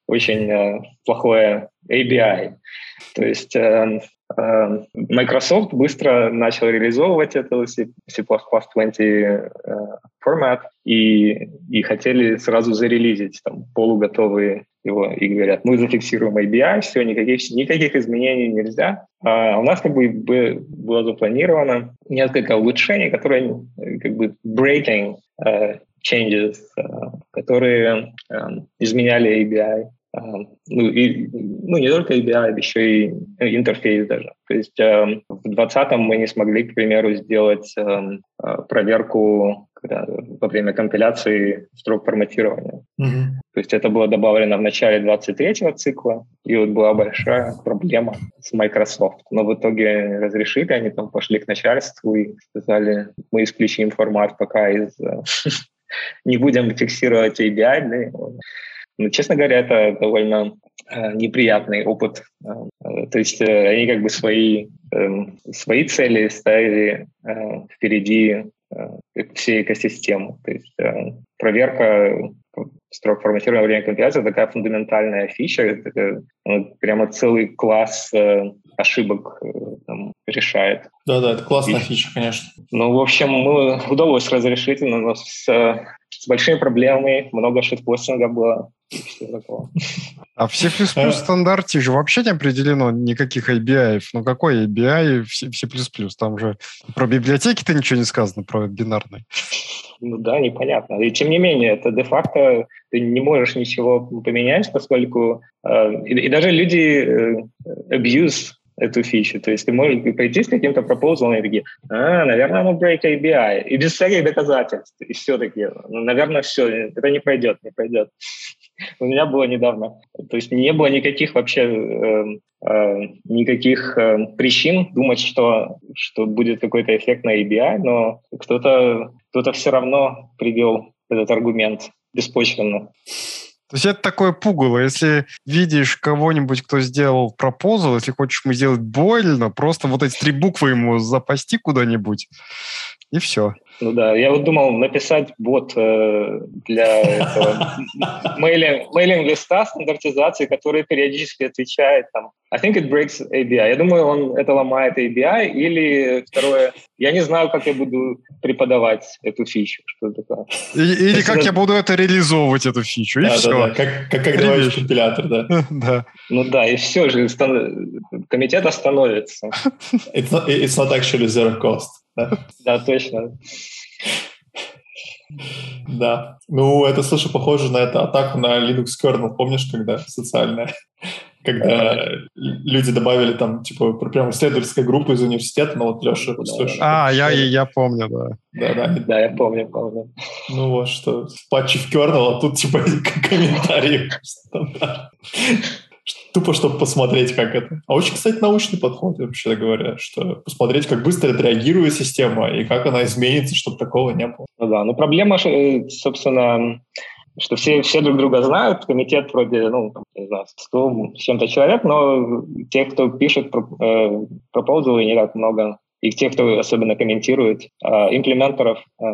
очень э, плохое ABI. То есть э, Microsoft быстро начал реализовывать это C++ 20 э, формат и, и хотели сразу зарелизить там, полуготовые его и говорят, мы зафиксируем ABI, все, никаких, никаких изменений нельзя. А у нас как бы было запланировано несколько улучшений, которые как бы breaking uh, changes, которые изменяли ABI. Ну, и, ну, не только ABI, еще и интерфейс даже. То есть э, в 2020 мы не смогли, к примеру, сделать э, проверку когда, во время компиляции строк форматирования. Mm-hmm. То есть это было добавлено в начале 23-го цикла, и вот была большая проблема с Microsoft. Но в итоге разрешили, они там пошли к начальству и сказали, мы исключим формат пока из... Э, не будем фиксировать ABI, ну, честно говоря, это довольно э, неприятный опыт. Э, то есть э, они как бы свои, э, свои цели ставили впереди всей экосистемы. То есть проверка строк форматирования во время компиляции такая фундаментальная фича, это, ну, прямо целый класс ошибок там, решает. Да-да, это классная и, фича, конечно. Ну, в общем, мы удалось разрешить, но с, с большими проблемами, много шитпостинга было. А в C++ стандарте же вообще не определено никаких ABI. Ну какой ABI в C++? Там же про библиотеки-то ничего не сказано, про бинарный. Ну да, непонятно. И тем не менее, это де-факто ты не можешь ничего поменять, поскольку э, и, и даже люди э, abuse эту фичу. То есть ты можешь пойти с каким-то пропозалом и такие, а, наверное, оно break ABI. И без всяких доказательств. И все-таки, ну, наверное, все, это не пройдет, не пройдет. У меня было недавно. То есть не было никаких вообще э, э, никаких э, причин думать, что, что будет какой-то эффект на ABI, но кто-то кто все равно привел этот аргумент беспочвенно. То есть это такое пугало. Если видишь кого-нибудь, кто сделал пропозал, если хочешь ему сделать больно, просто вот эти три буквы ему запасти куда-нибудь, и все. Ну да, я вот думал написать бот э, для этого мейлинг-листа стандартизации, который периодически отвечает там I think it breaks ABI. Я думаю, он это ломает ABI. Или второе, я не знаю, как я буду преподавать эту фичу. Что такое. Или, или как я буду это реализовывать, эту фичу. И да, все. Да, да. Как, как, как говоришь компилятор, да. да. Ну да, и все же комитет остановится. It's not, it's not actually zero cost. Да, точно. Да. Ну, это, слушай, похоже на это атаку на Linux kernel. Помнишь, когда социальная? Когда люди добавили там, типа, прям исследовательская группа из университета, но вот Леша. А, я, я помню, да. Да, да. Да, я помню, помню. Ну вот что, патчи в kernel, а тут типа комментарии. Тупо, чтобы посмотреть, как это. А очень, кстати, научный подход, вообще говоря, что посмотреть, как быстро отреагирует система и как она изменится, чтобы такого не было. Ну да, ну проблема, э, собственно, что все, все друг друга знают, комитет вроде, ну, не знаю, 100 с чем-то человек, но тех, кто пишет э, не так много. И тех, кто особенно комментирует, а имплементеров, э,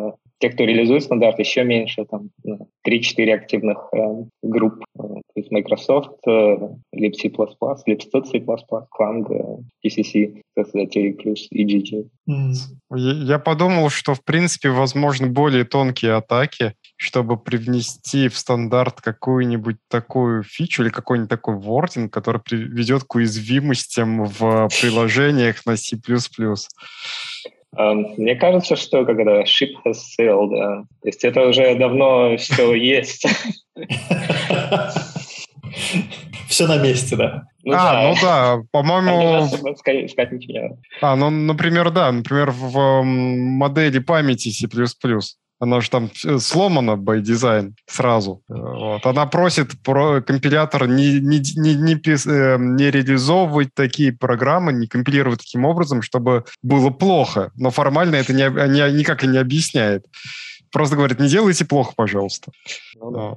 тех, кто реализует стандарт, еще меньше, там, ну, 3-4 активных э, групп. Э, То есть Microsoft, э, libc++, libc++, Clang, э, TCC, SSD+, EGG. Я я подумал, что, в принципе, возможно более тонкие атаки, чтобы привнести в стандарт какую-нибудь такую фичу или какой-нибудь такой вординг, который приведет к уязвимостям в приложениях на C++. Эм, Мне кажется, что когда ship has sailed, да, то есть это уже давно все есть. Все на месте, да. Ну а, да. ну да, по-моему... А, ну, например, да, например, в м, модели памяти C++, она же там э, сломана by design сразу. Э, Вот. Она просит про компилятор не, не, не, не, пис- э, не реализовывать такие программы, не компилировать таким образом, чтобы было плохо. Но формально это не, не- никак и не объясняет. Просто говорит, не делайте плохо, пожалуйста. Ну да.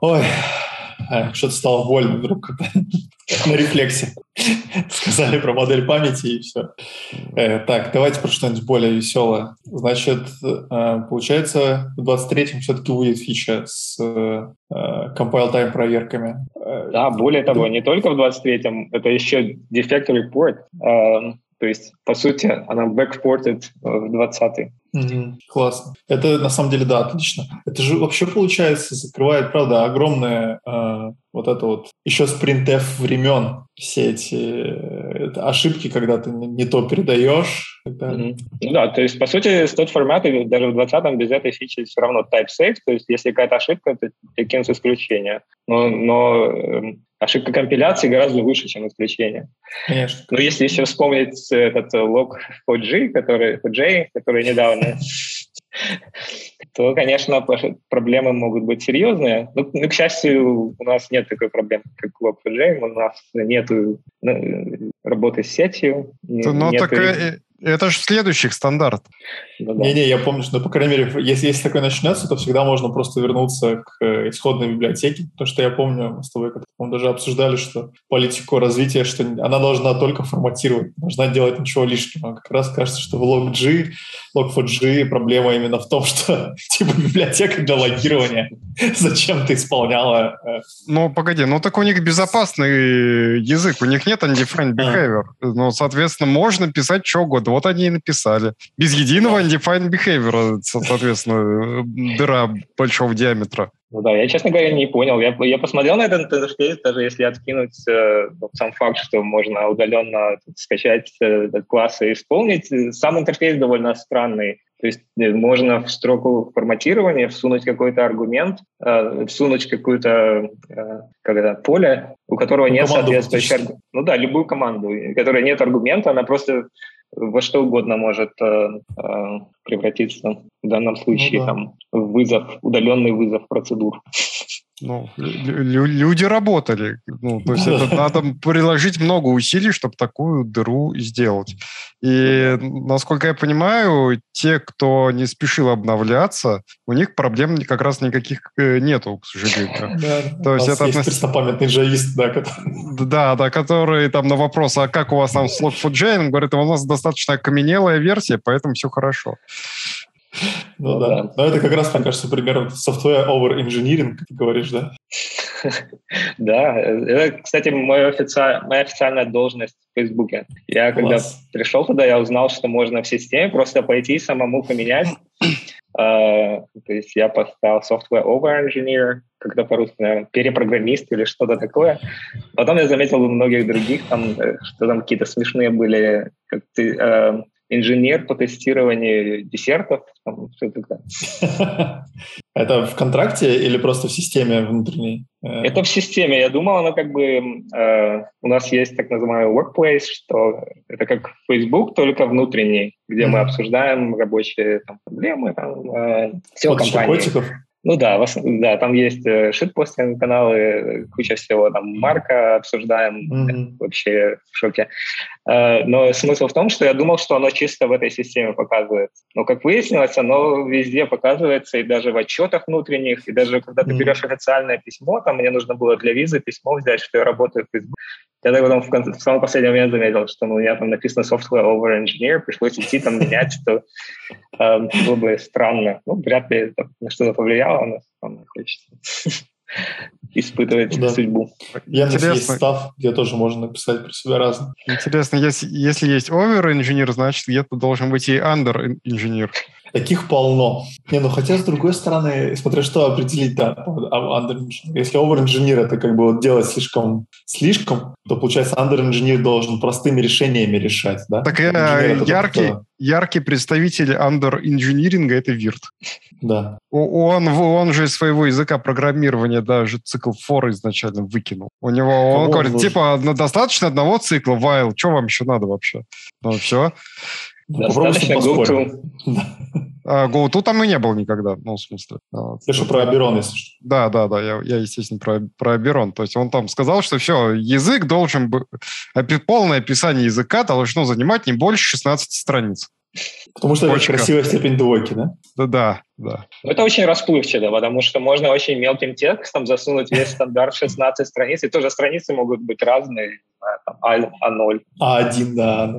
Ой, а, что-то стало больно вдруг на рефлексе. Сказали про модель памяти и все. так, давайте про что-нибудь более веселое. Значит, э, получается, в 23-м все-таки выйдет фича с э, compile time проверками. Э, Да, более того, не только в 23-м, это еще defect report. Эм, То есть, по сути, она backported в 20-й. Мгм. Классно. Это на самом деле, да, отлично. Это же вообще, получается, закрывает, правда, огромное э, вот это вот еще с printf времен все эти э, ошибки, когда ты не, то передаешь. далее. Мгм. Ну да, то есть, по сути, с тот формат, и даже в 20-м без этой фичи все равно type safe, то есть, если какая-то ошибка, то тебе кинут исключение. Но, но эм, ошибка компиляции гораздо выше, чем исключение. Конечно. Но если еще вспомнить этот лог 4G, который, 4J, который недавно, то, конечно, проблемы могут быть серьезные. Ну, ну, к счастью, у нас нет такой проблемы, как лог 4J, у нас нет работы с сетью. Ну, нету- так э, это же следующих стандарт. да. Не-не, я помню, что, ну, по крайней мере, если, если такое начнется, то всегда можно просто вернуться к э, исходной библиотеке, потому что я помню, мы с тобой как-то по-моему, даже обсуждали, что политику развития, что она должна только форматировать, должна делать ничего лишнего. Как раз кажется, что в log-G, log4j проблема именно в том, что типа библиотека для логирования зачем-то исполняла. э, Ну, погоди, ну так у них безопасный язык, у них нет undefined behavior. Ну, соответственно, можно писать что угодно. Вот они и написали. Без единого undefined behavior, со- соответственно, э, дыра большого диаметра. Ну да, я, честно говоря, не понял. Я, я посмотрел на этот интерфейс, даже если откинуть э, сам факт, что можно удаленно скачать э, этот класс и исполнить. э, Сам интерфейс довольно странный. То есть э, можно в строку форматирования всунуть какой-то аргумент, э, всунуть какое-то э, как это, поле, у которого Ну, нет соответствующего... Ну да, любую команду, у которой нет аргумента, она просто во что угодно может э, э, превратиться в данном случае да. там вызов, удаленный вызов процедур. Ну, лю- лю- люди работали. Ну, то есть это надо приложить много усилий, чтобы такую дыру сделать. И, насколько я понимаю, те, кто не спешил обновляться, у них проблем как раз никаких э, нету, к сожалению. Да, То есть это есть преснопамятный джавист, да, который... Да, да, который там на вопрос, а как у вас там с Log4j, он говорит, у нас достаточно окаменелая версия, поэтому все хорошо. Ну, да. Но это как раз, мне кажется, пример software over engineering, ты говоришь, да? Да, это, кстати, моя, офици... моя официальная должность в Фейсбуке. Я когда пришел туда, я узнал, что можно в системе просто пойти самому поменять. Uh, то есть я поставил software over engineer, когда по-русски, наверное, перепрограммист или что-то такое. Потом я заметил у многих других, там, э, что там какие-то смешные были, как ты, uh, инженер по тестированию десертов. Там, все такое. Это в контракте или просто в системе внутренней? Э, Это в системе. Я думал, оно как бы... Э, у нас есть так называемый workplace, что это как Facebook, только внутренний, где mm-hmm. мы обсуждаем рабочие там, проблемы, там, э, все компании. котиков? Ну да, вас, да, там есть э, шитпостинг каналы, куча всего, там Марка обсуждаем, mm-hmm. вообще в шоке. Э, но смысл в том, что я думал, что оно чисто в этой системе показывается. Но как выяснилось, оно везде показывается, и даже в отчетах внутренних, и даже когда ты mm-hmm. берешь официальное письмо, там мне нужно было для визы письмо взять, что я работаю в Facebook. Я так потом в, конце, в самом последнем момент заметил, что ну, у меня там написано software over engineer, пришлось идти там менять, что э, было бы странно. Ну, вряд ли это на что-то повлияло, но нам хочется испытывать да. судьбу. Я Интересно. есть став, где тоже можно написать про себя разное. Интересно, если, если есть over инженер, значит где-то должен быть и under инженер. Таких полно. Не, ну хотя, с другой стороны, смотря что определить, да, under Если over engineer это как бы вот делать слишком, слишком, то, получается, under engineer должен простыми решениями решать, да? Так э, яркий, яркий представитель under engineering это Вирт. Да. Он, он же из своего языка программирования даже цикл for изначально выкинул. У него, он Кого говорит, он типа, достаточно одного цикла, while, что вам еще надо вообще? Ну, все. Достаточно GoTo. А, GoTo там и не был никогда, ну, в смысле. Что, про Аберон, если что. Да, да, да, я, я естественно, про, про Аберон. То есть он там сказал, что все, язык должен быть... Полное описание языка должно занимать не больше 16 страниц. Потому что Почка. это красивая степень двойки, да? Да, да, да. Это очень расплывчато, потому что можно очень мелким текстом засунуть весь стандарт 16 страниц, и тоже страницы могут быть разные, там, А0. А1, да.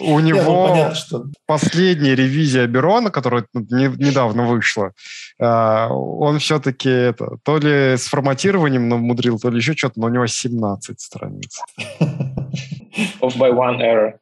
У него Не, ну, понятно, что... последняя ревизия Берона, которая не, недавно вышла, а, он все-таки это, то ли с форматированием намудрил, то ли еще что-то, но у него 17 страниц. Off by one error.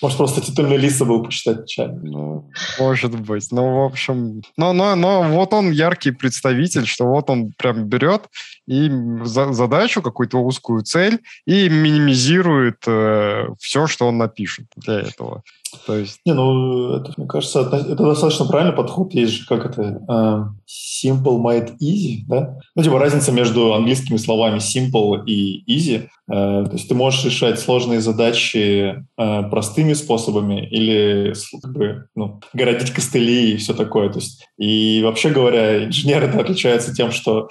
Может, просто титульный лист забыл почитать нечаянно. Ну, может быть. Ну, в общем... Но, но, но вот он яркий представитель, что вот он прям берет и за, задачу, какую-то узкую цель, и минимизирует э, все, что он напишет для этого. То есть... Не, ну, это, мне кажется, это достаточно правильный подход. Есть же, как это, uh, simple made easy, да? Ну, типа разница между английскими словами simple и easy. Uh, то есть ты можешь решать сложные задачи uh, простыми способами или как бы, ну, городить костыли и все такое. То есть, и вообще говоря, инженер это отличается тем, что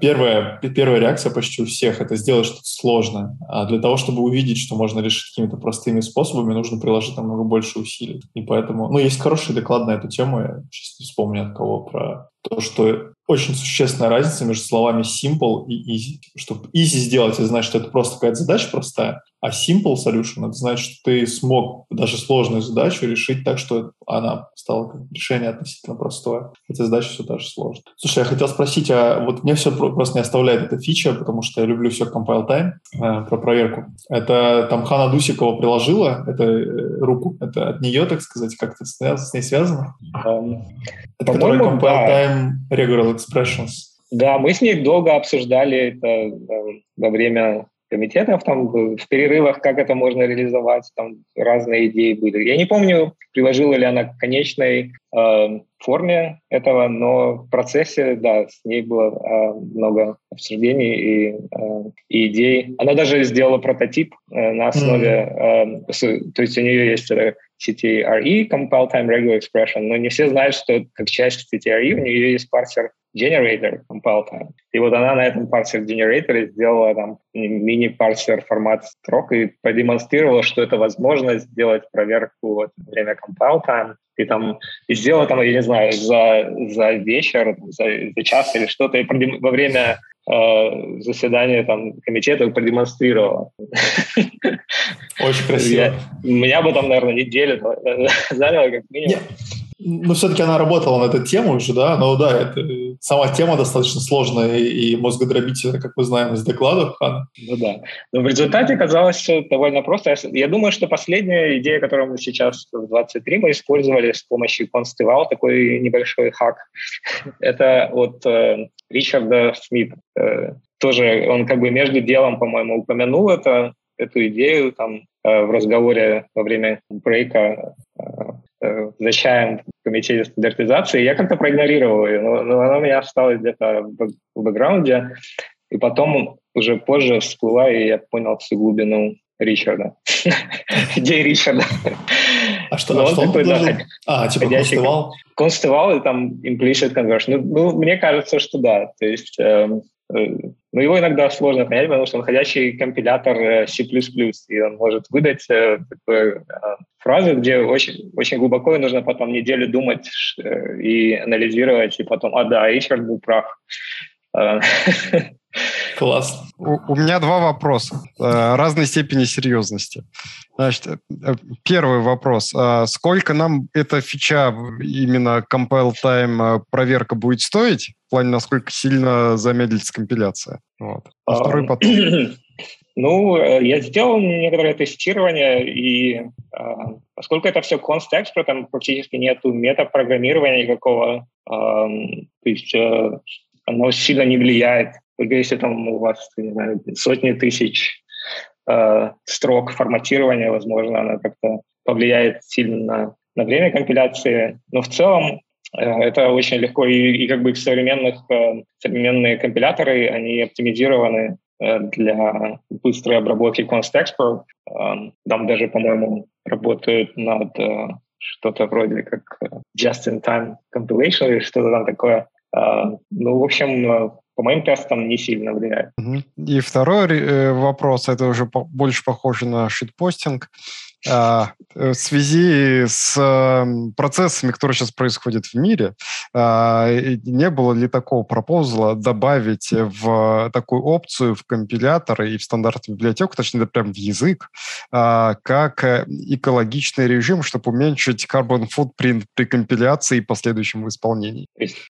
первая, первая реакция почти у всех — это сделать что-то сложное. А для того, чтобы увидеть, что можно решить какими-то простыми способами, нужно приложить намного больше усилий. И поэтому, ну, есть хороший доклад на эту тему, я сейчас не вспомню от кого, про то, что очень существенная разница между словами simple и easy. Чтобы easy сделать, это значит, что это просто какая-то задача простая, а simple solution — это значит, что ты смог даже сложную задачу решить так, что она стала как решение относительно простое. Хотя задача все та же сложная. Слушай, я хотел спросить, а вот мне все просто не оставляет эта фича, потому что я люблю все compile time э, про проверку. Это там Хана Дусикова приложила это э, руку. Это от нее, так сказать, как-то с, с ней связано? Um, это которая compile да. time regular expressions. Да, мы с ней долго обсуждали это э, во время комитетов, там в перерывах, как это можно реализовать, там разные идеи были. Я не помню, приложила ли она к конечной э, форме этого, но в процессе, да, с ней было э, много обсуждений и, э, и идей. Она даже сделала прототип э, на основе, э, с, то есть у нее есть э, CTRE, Compile Time Regular Expression, но не все знают, что как часть CTRE у нее есть парсер generator compile time. И вот она на этом парсер generator сделала там мини-парсер формат строк и продемонстрировала, что это возможно сделать проверку во время compile time. И там и сделала там, я не знаю, за, за вечер, за, за час или что-то, и во время э, заседания там комитета продемонстрировала. Очень красиво. Я, меня бы там, наверное, неделю заняло как минимум. Ну, все-таки она работала на эту тему уже, да, но да, это, сама тема достаточно сложная и мозгодробительная, как мы знаем из докладов Хана. Ну да. Но в результате оказалось довольно просто. Я думаю, что последняя идея, которую мы сейчас в 23 мы использовали с помощью Constival, такой небольшой хак, это от э, Ричарда Смита. Э, тоже он как бы между делом, по-моему, упомянул это, эту идею там э, в разговоре во время брейка э, э, за чаем в комитете стандартизации. Я как-то проигнорировал ее, но, но она у меня осталась где-то в, бэкграунде. И потом уже позже всплыла, и я понял всю глубину Ричарда. Идеи Ричарда. А что, а что он предложил? А, типа констывал? Констывал и там implicit conversion. Ну, ну, мне кажется, что да. То есть эм, но его иногда сложно понять, потому что он ходящий компилятор э, C++, и он может выдать э, такую фразу, где очень, очень глубоко и нужно потом неделю думать и анализировать, и потом, а да, Ричард был прав. Класс. У, у меня два вопроса разной степени серьезности. Значит, первый вопрос. Сколько нам эта фича, именно compile time проверка будет стоить? Плане, насколько сильно замедлится компиляция. Вот. А второй потом. Ну, э, я сделал некоторое тестирование, и э, поскольку это все конст-экспорт, там практически нету метапрограммирования никакого, э, то есть э, оно сильно не влияет. Если там у вас не знаю, сотни тысяч э, строк форматирования, возможно, оно как-то повлияет сильно на, на время компиляции. Но в целом это очень легко, и, и как бы современных, э, современные компиляторы, они оптимизированы э, для быстрой обработки const export. Там даже, по-моему, работают над что-то вроде как just-in-time compilation или что-то там такое. Ну, в общем, по моим тестам не сильно влияет. И второй вопрос, это уже больше похоже на шитпостинг. А, э, в связи с эм, процессами, которые сейчас происходят в мире, а, не было ли такого пропозала добавить в такую опцию в компилятор и в стандартную библиотеку, точнее, прям в язык, а, как э, экологичный режим, чтобы уменьшить carbon footprint при компиляции и последующем исполнении?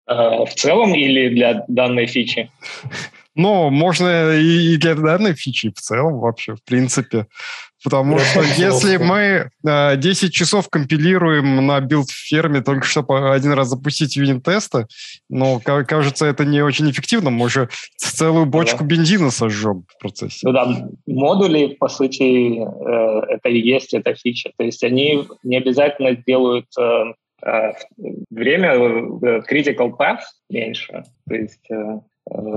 В целом или для данной фичи? Ну, можно и для данной фичи в целом вообще, в принципе. Потому что если мы 10 э, часов компилируем на билд-ферме только чтобы один раз запустить юнит-тесты, ну, кажется, это не очень эффективно. Мы же целую бочку да. бензина сожжем в процессе. Ну да, модули, по сути, э, это и есть эта фича. То есть они не обязательно делают э, время critical path меньше. То есть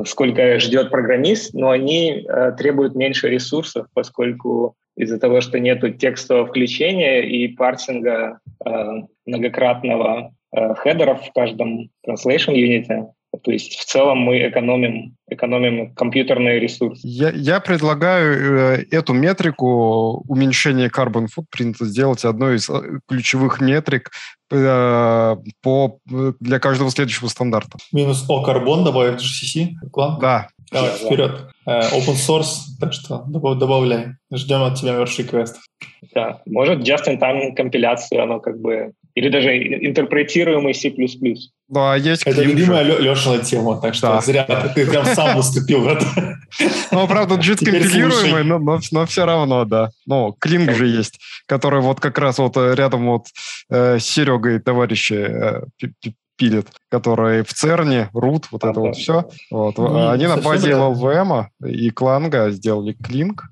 сколько ждет программист, но они требуют меньше ресурсов, поскольку из-за того, что нету текстового включения и парсинга э, многократного э, хедеров в каждом translation unit. То есть в целом мы экономим, экономим компьютерные ресурсы. Я, я предлагаю э, эту метрику уменьшения carbon footprint сделать одной из э, ключевых метрик э, по, для каждого следующего стандарта. Минус О карбон добавить GCC? Клан? Да, Давай, вперед. Э, open source, так что добавляй. Ждем от тебя merge request. Да, может just-in-time компиляцию, оно как бы... Или даже интерпретируемый C++. Да, есть Это любимая Лешина тема, так что да. зря ты, прям сам выступил в это. Ну, правда, JIT компилируемый, но, но, но все равно, да. Ну, Клинг же есть, который вот как раз вот рядом вот э, с Серегой товарищи э, пилит, которые в ЦЕРНе, рут, вот это вот все. Вот. Ну, Они на базе LLVM и Кланга сделали Клинк,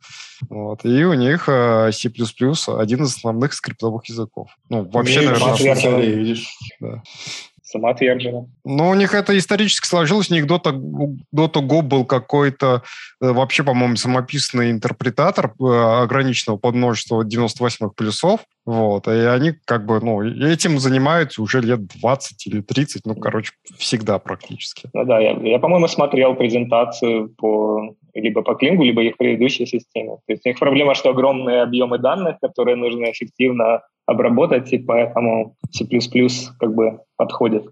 вот, и у них э, C++ один из основных скриптовых языков. Ну, вообще, наверное, видишь. Да самоотверженно. Ну, у них это исторически сложилось. У них того, до того был какой-то э, вообще, по-моему, самописный интерпретатор э, ограниченного под множество 98-х плюсов. Вот. И они как бы, ну, этим занимаются уже лет 20 или 30, ну, короче, всегда практически. Ну да, я, я по-моему, смотрел презентацию по либо по Клингу, либо их предыдущей системе. То есть у них проблема, что огромные объемы данных, которые нужно эффективно обработать, и поэтому C++ как бы подходит.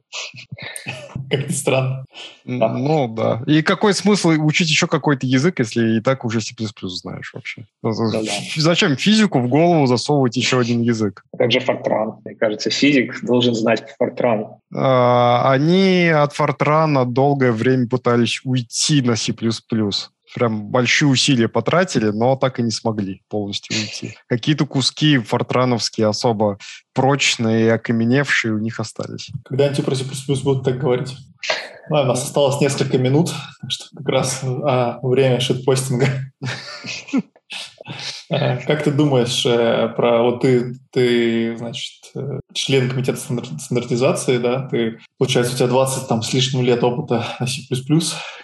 Как ни странно. Да. Ну да. И какой смысл учить еще какой-то язык, если и так уже C++ знаешь вообще? Ну, да, да. Зачем физику в голову засовывать еще один язык? Как же Fortran? Мне кажется, физик должен знать Fortran. А, они от Fortran долгое время пытались уйти на C++ прям большие усилия потратили, но так и не смогли полностью уйти. Какие-то куски фортрановские особо прочные и окаменевшие у них остались. Когда они про C++ будут так говорить? Ну, у нас осталось несколько минут, так что как раз а, время шитпостинга. Э, как ты думаешь э, про вот ты, ты, значит, э, член комитета стандартизации, да, ты, получается, у тебя 20 там с лишним лет опыта на C++,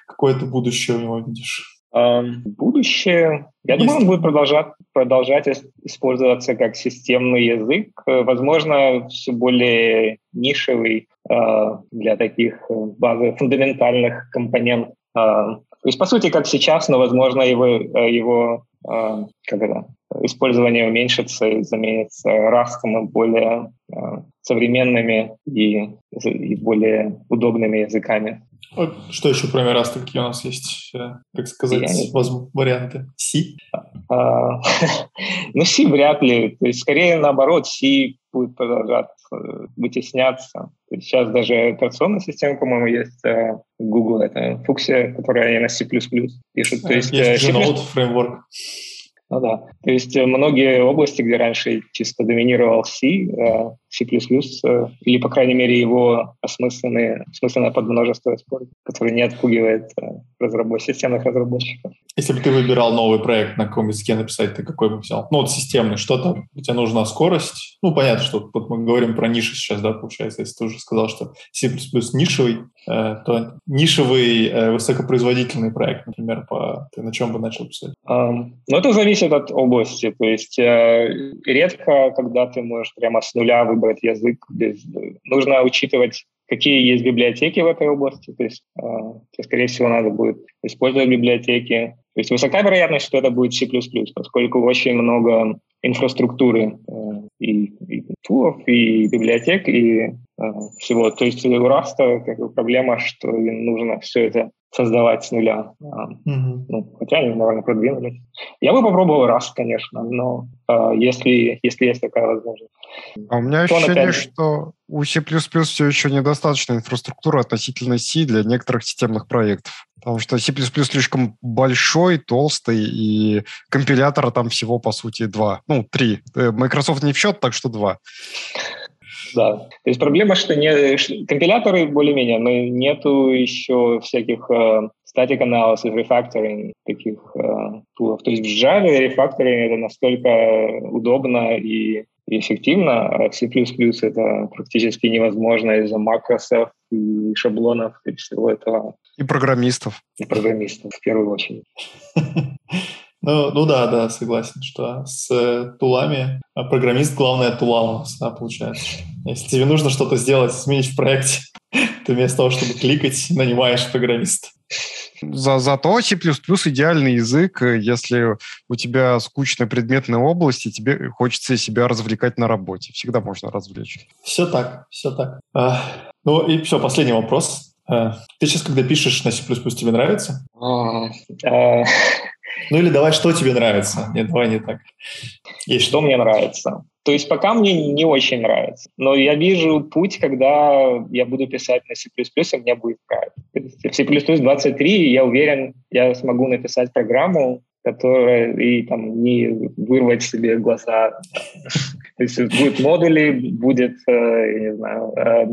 какое ты будущее у него видишь? Будущее, я Есть. думаю, он будет продолжать, продолжать использоваться как системный язык, возможно, все более нишевый для таких базовых, фундаментальных компонентов. То есть, по сути, как сейчас, но, возможно, его, его как это, использование уменьшится и заменится растом и более а, современными и, и более удобными языками. Что еще кроме Rust, какие у нас есть, э, так сказать, воз... варианты? C? А, ну, C вряд ли. То есть, скорее наоборот, C будет продолжать э, вытесняться. То есть сейчас даже операционная система, по-моему, есть э, Google, это Fuchsia, которая на C++ пишет. То есть, есть G-Node фреймворк. Ну да. То есть э, многие области, где раньше чисто доминировал C, C++, э, или, по крайней мере, его осмысленные, осмысленное подмножество используют, которое не отпугивает разработчиков, системных разработчиков. Если бы ты выбирал новый проект, на каком языке написать, ты какой бы взял? Ну, вот системный, что-то, тебе нужна скорость. Ну, понятно, что вот мы говорим про ниши сейчас, да, получается. Если ты уже сказал, что C++ нишевый, то нишевый высокопроизводительный проект, например, по... ты на чем бы начал писать? Um, ну, это зависит от области. То есть редко, когда ты можешь прямо с нуля выбрать выбрать язык. Без... Нужно учитывать, какие есть библиотеки в этой области. То есть, э, скорее всего, надо будет использовать библиотеки. То есть высока вероятность, что это будет C++, поскольку очень много инфраструктуры э, и, и тулов, и библиотек, и э, всего. То есть у Rust как бы проблема, что им нужно все это создавать с нуля. Mm-hmm. Ну, хотя они, наверное, продвинулись. Я бы попробовал раз, конечно, но э, если, если есть такая возможность. А у меня ощущение, опять... что у C++ все еще недостаточно инфраструктуры относительно C для некоторых системных проектов. Потому что C++ слишком большой, толстый, и компилятора там всего, по сути, два. Ну, три. Э, Microsoft не в счет, так что два. Да. То есть проблема, что не, компиляторы более-менее, но нету еще всяких uh, static analysis, refactoring таких uh, тулов. То есть в Java refactoring это настолько удобно и эффективно, а C++ это практически невозможно из-за макросов и шаблонов и всего этого. И программистов. И программистов в первую очередь. Ну, ну да, да, согласен, что с э, тулами а программист главное тула у нас, да, получается. Если тебе нужно что-то сделать, изменить в проекте, ты вместо того, чтобы кликать, нанимаешь программиста. За, зато C++ идеальный язык, если у тебя скучная предметная область, и тебе хочется себя развлекать на работе. Всегда можно развлечь. Все так, все так. А, ну и все, последний вопрос. А, ты сейчас, когда пишешь на C++, тебе нравится? А, а, ну или давай, что тебе нравится? Нет, давай не так. Есть что мне нравится. То есть пока мне не очень нравится. Но я вижу путь, когда я буду писать на C++, и мне будет. В C++ 23 я уверен, я смогу написать программу, которая и там не вырвать себе глаза. То есть будут модули, будет, э, я не знаю, э,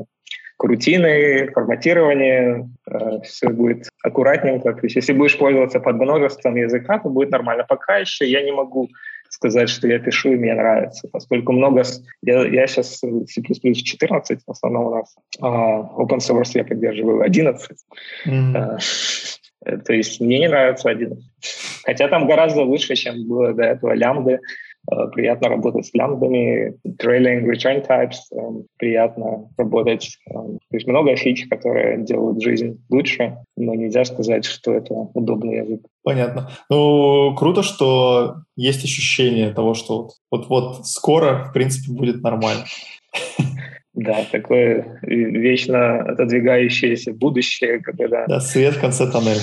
рутины, форматирование, э, все будет аккуратненько. То есть если будешь пользоваться под множеством языка, то будет нормально. Пока еще я не могу сказать, что я пишу и мне нравится, поскольку много... Я, я сейчас C++ 14 в основном у нас, а open source я поддерживаю 11. Mm-hmm. То есть мне не нравится 11. Хотя там гораздо лучше, чем было до этого лямбды. Э, приятно работать с лямбдами, trailing return types, э, приятно работать. Э, то есть много фич, которые делают жизнь лучше, но нельзя сказать, что это удобный язык. Понятно. Ну, круто, что есть ощущение того, что вот-вот скоро, в принципе, будет нормально. Да, такое вечно отодвигающееся будущее, когда... Да, свет в конце тоннеля.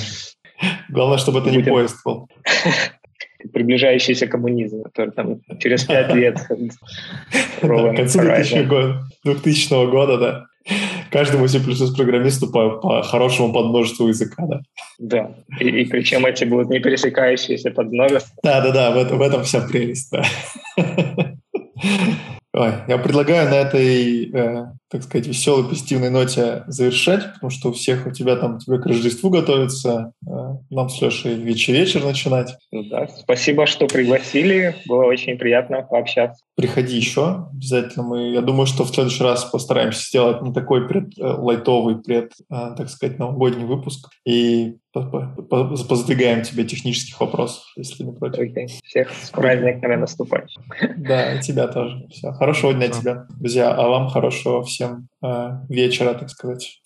Главное, чтобы это не поезд был. приближающийся коммунизм, который там через пять лет в конце 2000 года, да. Каждому C++ программисту по, по хорошему подмножеству языка, да. Да, и, и причем эти будут не пересекающиеся подмножества. Да, да, да, в, этом, в этом вся прелесть, да. Ой, я предлагаю на этой, э, так сказать, веселой, позитивной ноте завершать, потому что у всех у тебя там тебе к Рождеству готовится, э, нам с Лешей вечер-вечер начинать. Ну да, спасибо, что пригласили, было очень приятно пообщаться. Приходи еще обязательно. Мы, я думаю, что в следующий раз постараемся сделать не такой пред, э, лайтовый, пред, э, так сказать, новогодний выпуск. И позадвигаем тебе технических вопросов, если не против. Okay. Всех с праздниками наступать. Да, и тебя тоже. Все. Хорошего дня тебе, друзья. А вам хорошего всем э, вечера, так сказать.